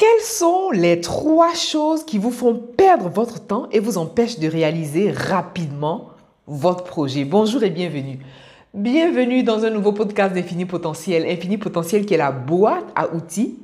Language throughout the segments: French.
Quelles sont les trois choses qui vous font perdre votre temps et vous empêchent de réaliser rapidement votre projet? Bonjour et bienvenue. Bienvenue dans un nouveau podcast d'Infini Potentiel. Infini Potentiel qui est la boîte à outils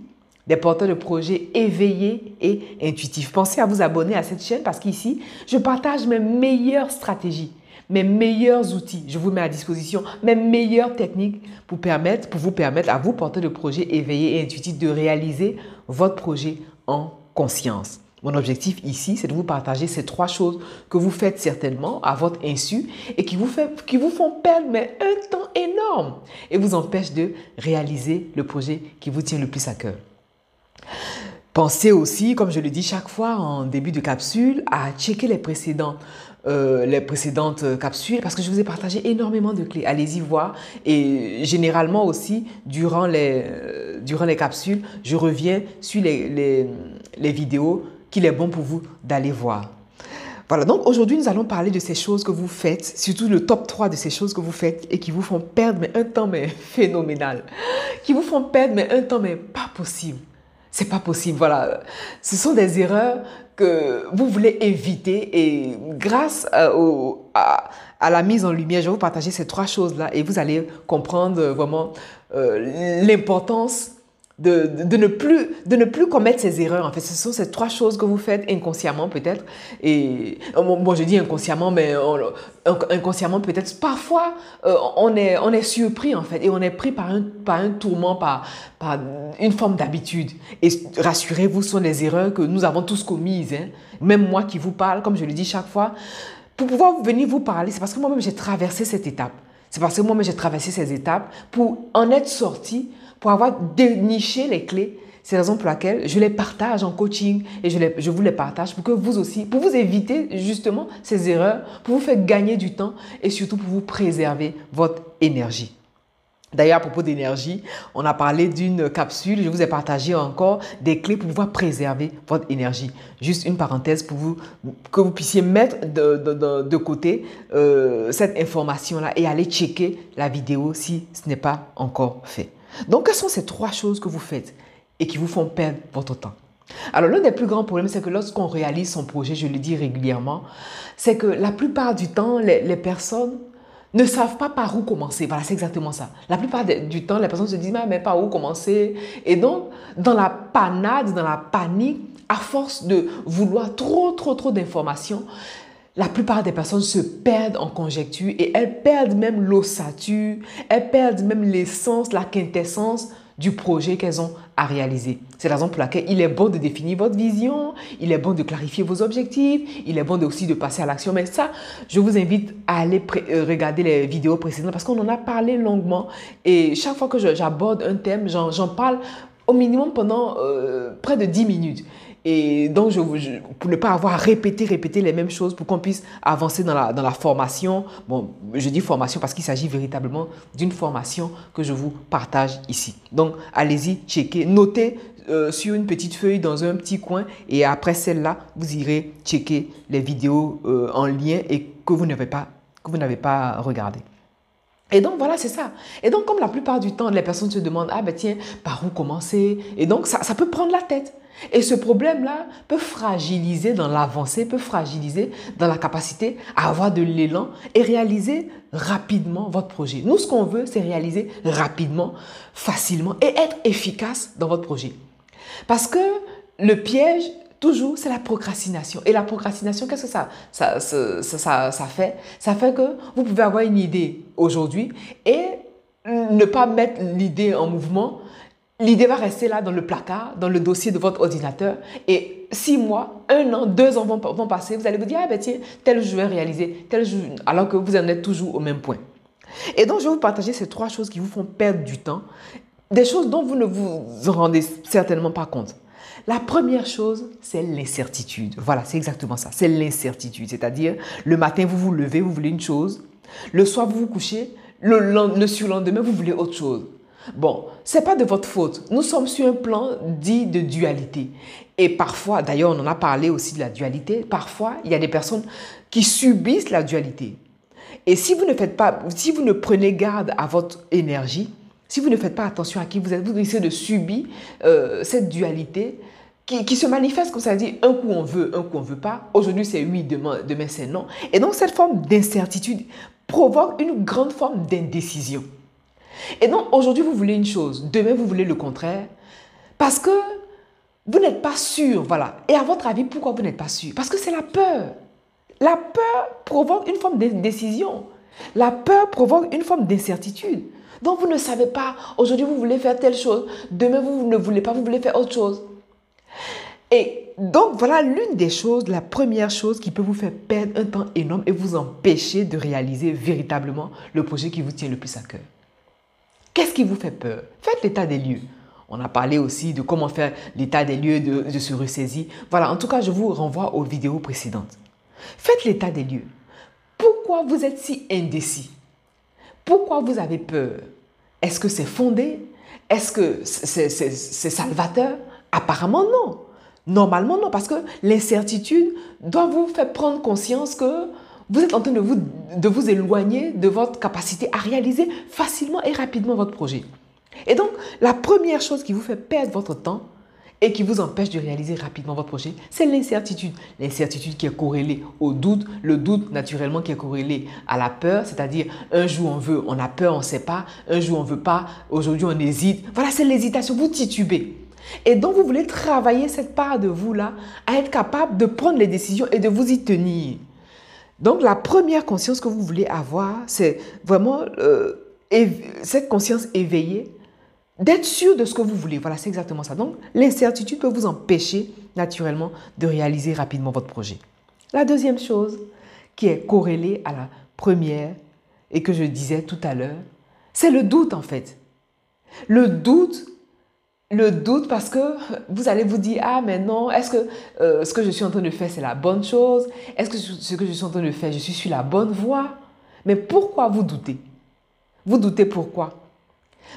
des porteurs de projets éveillés et intuitifs. Pensez à vous abonner à cette chaîne parce qu'ici, je partage mes meilleures stratégies mes meilleurs outils. Je vous mets à disposition mes meilleures techniques pour, permettre, pour vous permettre à vous, porter de projet éveillé et intuitif, de réaliser votre projet en conscience. Mon objectif ici, c'est de vous partager ces trois choses que vous faites certainement à votre insu et qui vous, fait, qui vous font perdre mais un temps énorme et vous empêchent de réaliser le projet qui vous tient le plus à cœur. Pensez aussi, comme je le dis chaque fois en début de capsule, à checker les précédents euh, les précédentes capsules parce que je vous ai partagé énormément de clés. Allez-y voir. Et généralement aussi, durant les, euh, durant les capsules, je reviens sur les, les, les vidéos qu'il est bon pour vous d'aller voir. Voilà, donc aujourd'hui, nous allons parler de ces choses que vous faites, surtout le top 3 de ces choses que vous faites et qui vous font perdre mais un temps mais phénoménal. Qui vous font perdre mais un temps mais pas possible. C'est pas possible, voilà. Ce sont des erreurs que vous voulez éviter et grâce euh, à, la mise en lumière, je vais vous partager ces trois choses-là et vous allez comprendre vraiment euh, l'importance de, ne plus, de ne plus commettre ces erreurs. En fait, ce sont ces trois choses que vous faites inconsciemment peut-être. Et moi, je dis inconsciemment, mais inconsciemment peut-être. Parfois, euh, on, est, on est surpris en fait et on est pris par un, par un tourment, par, par une forme d'habitude. Et rassurez-vous, ce sont des erreurs que nous avons tous commises. Hein. Même moi qui vous parle, comme je le dis chaque fois, pour pouvoir venir vous parler, c'est parce que moi-même j'ai traversé cette étape. C'est parce que moi-même j'ai traversé ces étapes pour en être sorti pour avoir déniché les clés. C'est la raison pour laquelle je les partage en coaching et je, vous les partage pour que vous aussi, pour vous éviter justement ces erreurs, pour vous faire gagner du temps et surtout pour vous préserver votre énergie. D'ailleurs, à propos d'énergie, on a parlé d'une capsule, je vous ai partagé encore des clés pour pouvoir préserver votre énergie. Juste une parenthèse pour vous, que vous puissiez mettre de, côté euh, cette information-là et aller checker la vidéo si ce n'est pas encore fait. Donc, quelles sont ces trois choses que vous faites et qui vous font perdre votre temps? Alors, l'un des plus grands problèmes, c'est que lorsqu'on réalise son projet, je le dis régulièrement, c'est que la plupart du temps, les, personnes ne savent pas par où commencer. Voilà, c'est exactement ça. La plupart du temps, les personnes se disent, mais par où commencer? Et donc, dans la panade, dans la panique, à force de vouloir trop, trop, trop d'informations, la plupart des personnes se perdent en conjecture et elles perdent même l'ossature, elles perdent même l'essence, la quintessence du projet qu'elles ont à réaliser. C'est la raison pour laquelle il est bon de définir votre vision, il est bon de clarifier vos objectifs, il est bon aussi de passer à l'action. Mais ça, je vous invite à aller euh, regarder les vidéos précédentes parce qu'on en a parlé longuement et chaque fois que j'aborde un thème, j'en parle au minimum pendant euh, près de 10 minutes. Et donc, pour ne pas avoir à répéter, répéter les mêmes choses, pour qu'on puisse avancer dans la, dans la formation. Bon, je dis formation parce qu'il s'agit véritablement d'une formation que je vous partage ici. Donc, allez-y, checkez, notez euh, sur une petite feuille dans un petit coin et après celle-là, vous irez checker les vidéos euh, en lien et que vous n'avez pas, que vous n'avez pas regardé. Et donc voilà, c'est ça. Et donc comme la plupart du temps, les personnes se demandent, ah ben tiens, par où commencer? Et donc ça, ça peut prendre la tête. Et ce problème-là peut fragiliser dans l'avancée, peut fragiliser dans la capacité à avoir de l'élan et réaliser rapidement votre projet. Nous, ce qu'on veut, c'est réaliser rapidement, facilement et être efficace dans votre projet. Parce que le piège, toujours, c'est la procrastination. Et la procrastination, qu'est-ce que ça, ça, ça, ça, fait? Ça fait que vous pouvez avoir une idée aujourd'hui et ne pas mettre l'idée en mouvement L'idée va rester là dans le placard, dans le dossier de votre ordinateur. Et six mois, un an, deux ans vont, vont passer. Vous allez vous dire, ah ben tiens, tel jour je vais réaliser, tel alors que vous en êtes toujours au même point. Et donc, je vais vous partager ces trois choses qui vous font perdre du temps. Des choses dont vous ne vous rendez certainement pas compte. La première chose, c'est l'incertitude. Voilà, c'est exactement ça. C'est l'incertitude. C'est-à-dire, le matin, vous vous levez, vous voulez une chose. Le soir, vous vous couchez. Le, le surlendemain, vous voulez autre chose. Bon, c'est pas de votre faute. Nous sommes sur un plan dit de dualité. Et parfois, d'ailleurs, on en a parlé aussi de la dualité. Parfois, il y a des personnes qui subissent la dualité. Et si vous ne faites pas, si vous ne prenez garde à votre énergie, si vous ne faites pas attention à qui vous êtes, vous risquez de subir euh, cette dualité qui, se manifeste comme ça dit un coup on veut, un coup on veut pas. Aujourd'hui c'est oui, demain, demain c'est non. Et donc cette forme d'incertitude provoque une grande forme d'indécision. Et donc aujourd'hui vous voulez une chose, demain vous voulez le contraire, parce que vous n'êtes pas sûr, voilà. Et à votre avis, pourquoi vous n'êtes pas sûr? Parce que c'est la peur. La peur provoque une forme d'indécision. La peur provoque une forme d'incertitude. Donc vous ne savez pas, aujourd'hui vous voulez faire telle chose, demain vous ne voulez pas, vous voulez faire autre chose. Et donc voilà l'une des choses, la première chose qui peut vous faire perdre un temps énorme et vous empêcher de réaliser véritablement le projet qui vous tient le plus à cœur. Qu'est-ce qui vous fait peur? Faites l'état des lieux. On a parlé aussi de comment faire l'état des lieux de, se ressaisir. Voilà, en tout cas, je vous renvoie aux vidéos précédentes. Faites l'état des lieux. Pourquoi vous êtes si indécis? Pourquoi vous avez peur? Est-ce que c'est fondé? Est-ce que c'est salvateur? Apparemment non. Normalement non, parce que l'incertitude doit vous faire prendre conscience que vous êtes en train de vous, de vous éloigner de votre capacité à réaliser facilement et rapidement votre projet. Et donc, la première chose qui vous fait perdre votre temps et qui vous empêche de réaliser rapidement votre projet, c'est l'incertitude. L'incertitude qui est corrélée au doute, le doute naturellement qui est corrélé à la peur, c'est-à-dire un jour on veut, on a peur, on ne sait pas, un jour on ne veut pas, aujourd'hui on hésite. Voilà, c'est l'hésitation, vous titubez. Et donc vous voulez travailler cette part de vous-là à être capable de prendre les décisions et de vous y tenir. Donc la première conscience que vous voulez avoir, c'est vraiment euh, cette conscience éveillée d'être sûr de ce que vous voulez. Voilà, c'est exactement ça. Donc, l'incertitude peut vous empêcher naturellement de réaliser rapidement votre projet. La deuxième chose qui est corrélée à la première et que je disais tout à l'heure, c'est le doute en fait. Le doute, le doute parce que vous allez vous dire, ah mais non, est-ce que euh, ce que je suis en train de faire, c'est la bonne chose? Est-ce que ce que je suis en train de faire, je suis sur la bonne voie? Mais pourquoi vous doutez? Vous doutez pourquoi?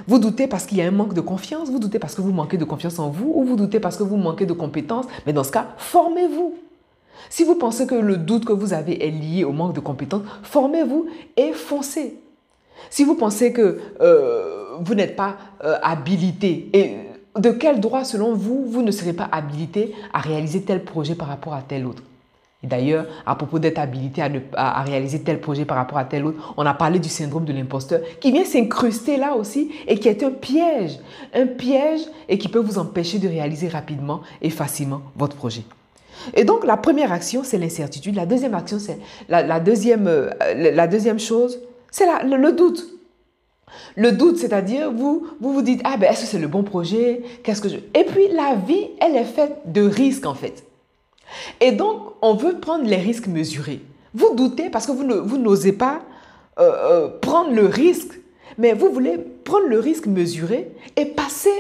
Vous doutez parce qu'il y a un manque de confiance, vous doutez parce que vous manquez de confiance en vous, ou vous doutez parce que vous manquez de compétences? Mais dans ce cas, formez-vous. Si vous pensez que le doute que vous avez est lié au manque de compétences, formez-vous et foncez. Si vous pensez que euh, vous n'êtes pas euh, habilité, et de quel droit, selon vous, vous ne serez pas habilité à réaliser tel projet par rapport à tel autre? D'ailleurs, à propos d'être habilité à, réaliser tel projet par rapport à tel autre, on a parlé du syndrome de l'imposteur qui vient s'incruster là aussi et qui est un piège. Un piège et qui peut vous empêcher de réaliser rapidement et facilement votre projet. Et donc, la première action, c'est l'incertitude. La deuxième action, c'est la, deuxième, euh, la deuxième chose, c'est le doute. Le doute, c'est-à-dire, vous, vous vous dites, ah ben, est-ce que c'est le bon projet? Qu'est-ce que je... Et puis, la vie, elle est faite de risques, en fait. Et donc, on veut prendre les risques mesurés. Vous doutez parce que vous n'osez pas euh, euh, prendre le risque, mais vous voulez prendre le risque mesuré et passer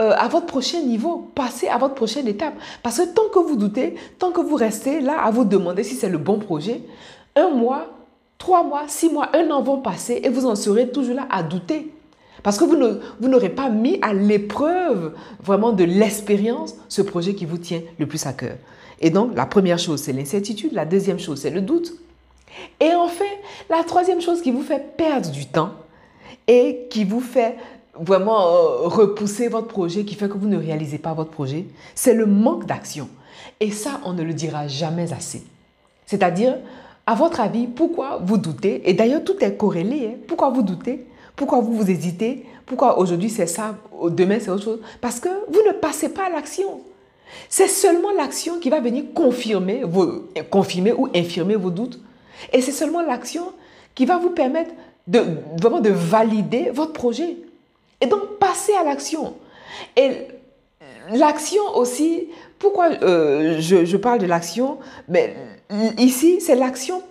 euh, à votre prochain niveau, passer à votre prochaine étape. Parce que tant que vous doutez, tant que vous restez là à vous demander si c'est le bon projet, un mois, trois mois, six mois, un an vont passer et vous en serez toujours là à douter. Parce que vous n'aurez pas mis à l'épreuve vraiment de l'expérience ce projet qui vous tient le plus à cœur. Et donc, la première chose, c'est l'incertitude. La deuxième chose, c'est le doute. Et enfin, la troisième chose qui vous fait perdre du temps et qui vous fait vraiment euh, repousser votre projet, qui fait que vous ne réalisez pas votre projet, c'est le manque d'action. Et ça, on ne le dira jamais assez. C'est-à-dire, à votre avis, pourquoi vous doutez? Et d'ailleurs, tout est corrélé. Hein. Pourquoi vous doutez? Pourquoi vous vous hésitez? Pourquoi aujourd'hui c'est ça, demain c'est autre chose? Parce que vous ne passez pas à l'action. C'est seulement l'action qui va venir confirmer, confirmer ou infirmer vos doutes. Et c'est seulement l'action qui va vous permettre de, vraiment de valider votre projet. Et donc, passer à l'action. Et l'action aussi, pourquoi euh, je, parle de l'action Mais ici, c'est l'action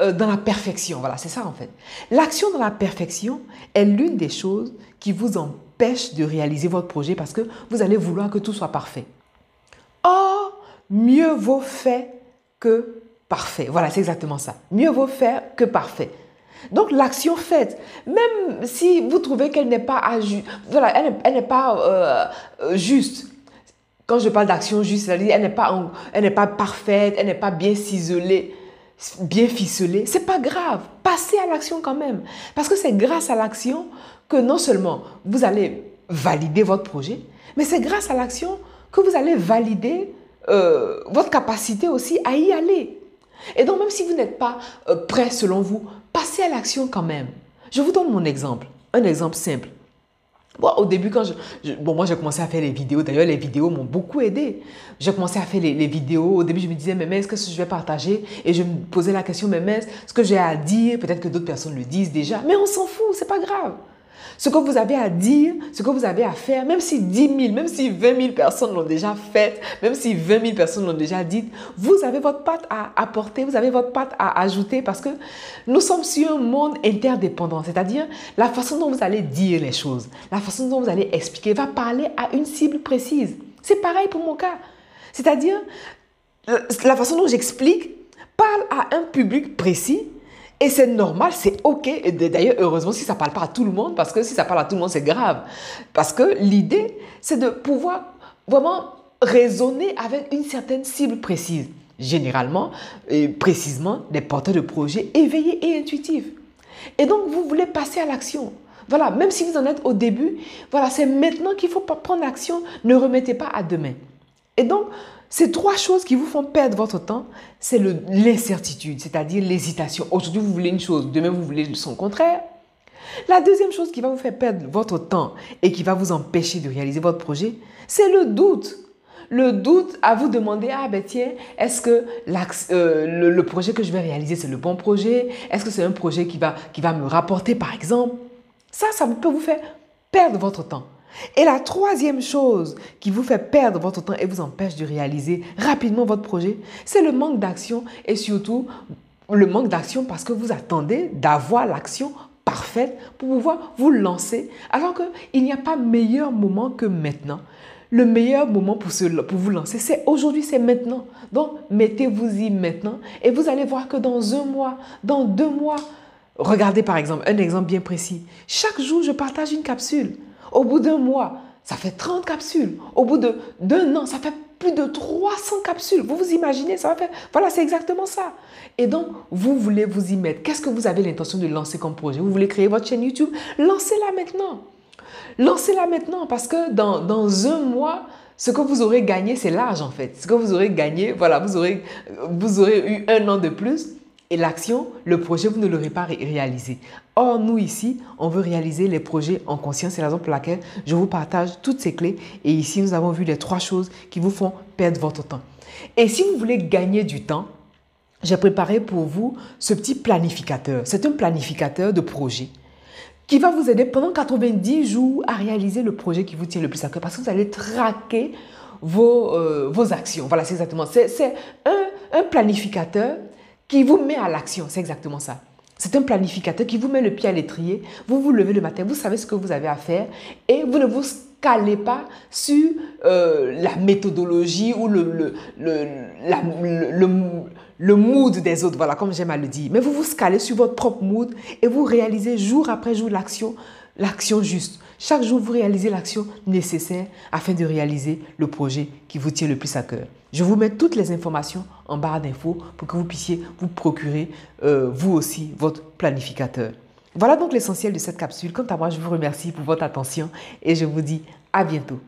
euh, dans la perfection. Voilà, c'est ça en fait. L'action dans la perfection est l'une des choses qui vous empêche de réaliser votre projet parce que vous allez vouloir que tout soit parfait. Or, mieux vaut fait que parfait. Voilà, c'est exactement ça. Mieux vaut faire que parfait. Donc l'action faite, même si vous trouvez qu'elle n'est pas, voilà, elle, pas euh, juste. Quand je parle d'action juste, elle n'est pas, elle n'est pas parfaite, elle n'est pas bien ciselée, bien ficelée. C'est pas grave. Passez à l'action quand même, parce que c'est grâce à l'action que non seulement vous allez valider votre projet, mais c'est grâce à l'action que vous allez valider euh, votre capacité aussi à y aller. Et donc, même si vous n'êtes pas euh, prêt selon vous, passez à l'action quand même. Je vous donne mon exemple. Un exemple simple. Bon, au début, quand je, bon, moi, j'ai commencé à faire les vidéos. D'ailleurs, les vidéos m'ont beaucoup aidé. J'ai commencé à faire les, vidéos. Au début, je me disais, mais, mais est-ce que je vais partager? Et je me posais la question, mais, mais ce que j'ai à dire, peut-être que d'autres personnes le disent déjà. Mais on s'en fout, c'est pas grave. Ce que vous avez à dire, ce que vous avez à faire, même si 10 000, même si 20 000 personnes l'ont déjà fait, même si 20 000 personnes l'ont déjà dit, vous avez votre patte à apporter, vous avez votre patte à ajouter parce que nous sommes sur un monde interdépendant, c'est-à-dire la façon dont vous allez dire les choses, la façon dont vous allez expliquer va parler à une cible précise. C'est pareil pour mon cas. C'est-à-dire, la façon dont j'explique parle à un public précis et c'est normal, c'est OK. Et d'ailleurs, heureusement, si ça ne parle pas à tout le monde, parce que si ça parle à tout le monde, c'est grave. Parce que l'idée, c'est de pouvoir vraiment raisonner avec une certaine cible précise. Généralement, et précisément, des porteurs de projets éveillés et intuitifs. Et donc, vous voulez passer à l'action. Voilà, même si vous en êtes au début, voilà, c'est maintenant qu'il faut prendre l'action. Ne remettez pas à demain. Et donc, ces trois choses qui vous font perdre votre temps, c'est l'incertitude, c'est-à-dire l'hésitation. Aujourd'hui, vous voulez une chose, demain, vous voulez son contraire. La deuxième chose qui va vous faire perdre votre temps et qui va vous empêcher de réaliser votre projet, c'est le doute. Le doute à vous demander, ah ben tiens, est-ce que euh, le, projet que je vais réaliser, c'est le bon projet? Est-ce que c'est un projet qui va, qui va me rapporter, par exemple? Ça, ça peut vous faire perdre votre temps. Et la troisième chose qui vous fait perdre votre temps et vous empêche de réaliser rapidement votre projet, c'est le manque d'action et surtout le manque d'action parce que vous attendez d'avoir l'action parfaite pour pouvoir vous lancer alors qu'il n'y a pas meilleur moment que maintenant. Le meilleur moment pour, pour vous lancer, c'est aujourd'hui, c'est maintenant. Donc, mettez-vous-y maintenant et vous allez voir que dans un mois, dans deux mois, regardez par exemple un exemple bien précis. Chaque jour, je partage une capsule. Au bout d'un mois, ça fait 30 capsules. Au bout d'un an, ça fait plus de 300 capsules. Vous vous imaginez, ça va faire... Voilà, c'est exactement ça. Et donc, vous voulez vous y mettre. Qu'est-ce que vous avez l'intention de lancer comme projet? Vous voulez créer votre chaîne YouTube? Lancez-la maintenant. Lancez-la maintenant parce que dans, un mois, ce que vous aurez gagné, c'est l'âge en fait. Ce que vous aurez gagné, voilà, vous aurez eu un an de plus et l'action, le projet, vous ne l'aurez pas réalisé. Or, nous ici, on veut réaliser les projets en conscience. C'est la raison pour laquelle je vous partage toutes ces clés. Et ici, nous avons vu les trois choses qui vous font perdre votre temps. Et si vous voulez gagner du temps, j'ai préparé pour vous ce petit planificateur. C'est un planificateur de projet qui va vous aider pendant 90 jours à réaliser le projet qui vous tient le plus à cœur parce que vous allez traquer vos, euh, vos actions. Voilà, c'est exactement. C'est un, un planificateur qui vous met à l'action. C'est exactement ça. C'est un planificateur qui vous met le pied à l'étrier. Vous vous levez le matin, vous savez ce que vous avez à faire et vous ne vous calez pas sur euh, la méthodologie ou le, le, le, le, mood des autres, voilà, comme j'aime à le dire. Mais vous vous calez sur votre propre mood et vous réalisez jour après jour l'action, l'action juste. Chaque jour, vous réalisez l'action nécessaire afin de réaliser le projet qui vous tient le plus à cœur. Je vous mets toutes les informations en barre d'infos pour que vous puissiez vous procurer, euh, vous aussi, votre planificateur. Voilà donc l'essentiel de cette capsule. Quant à moi, je vous remercie pour votre attention et je vous dis à bientôt.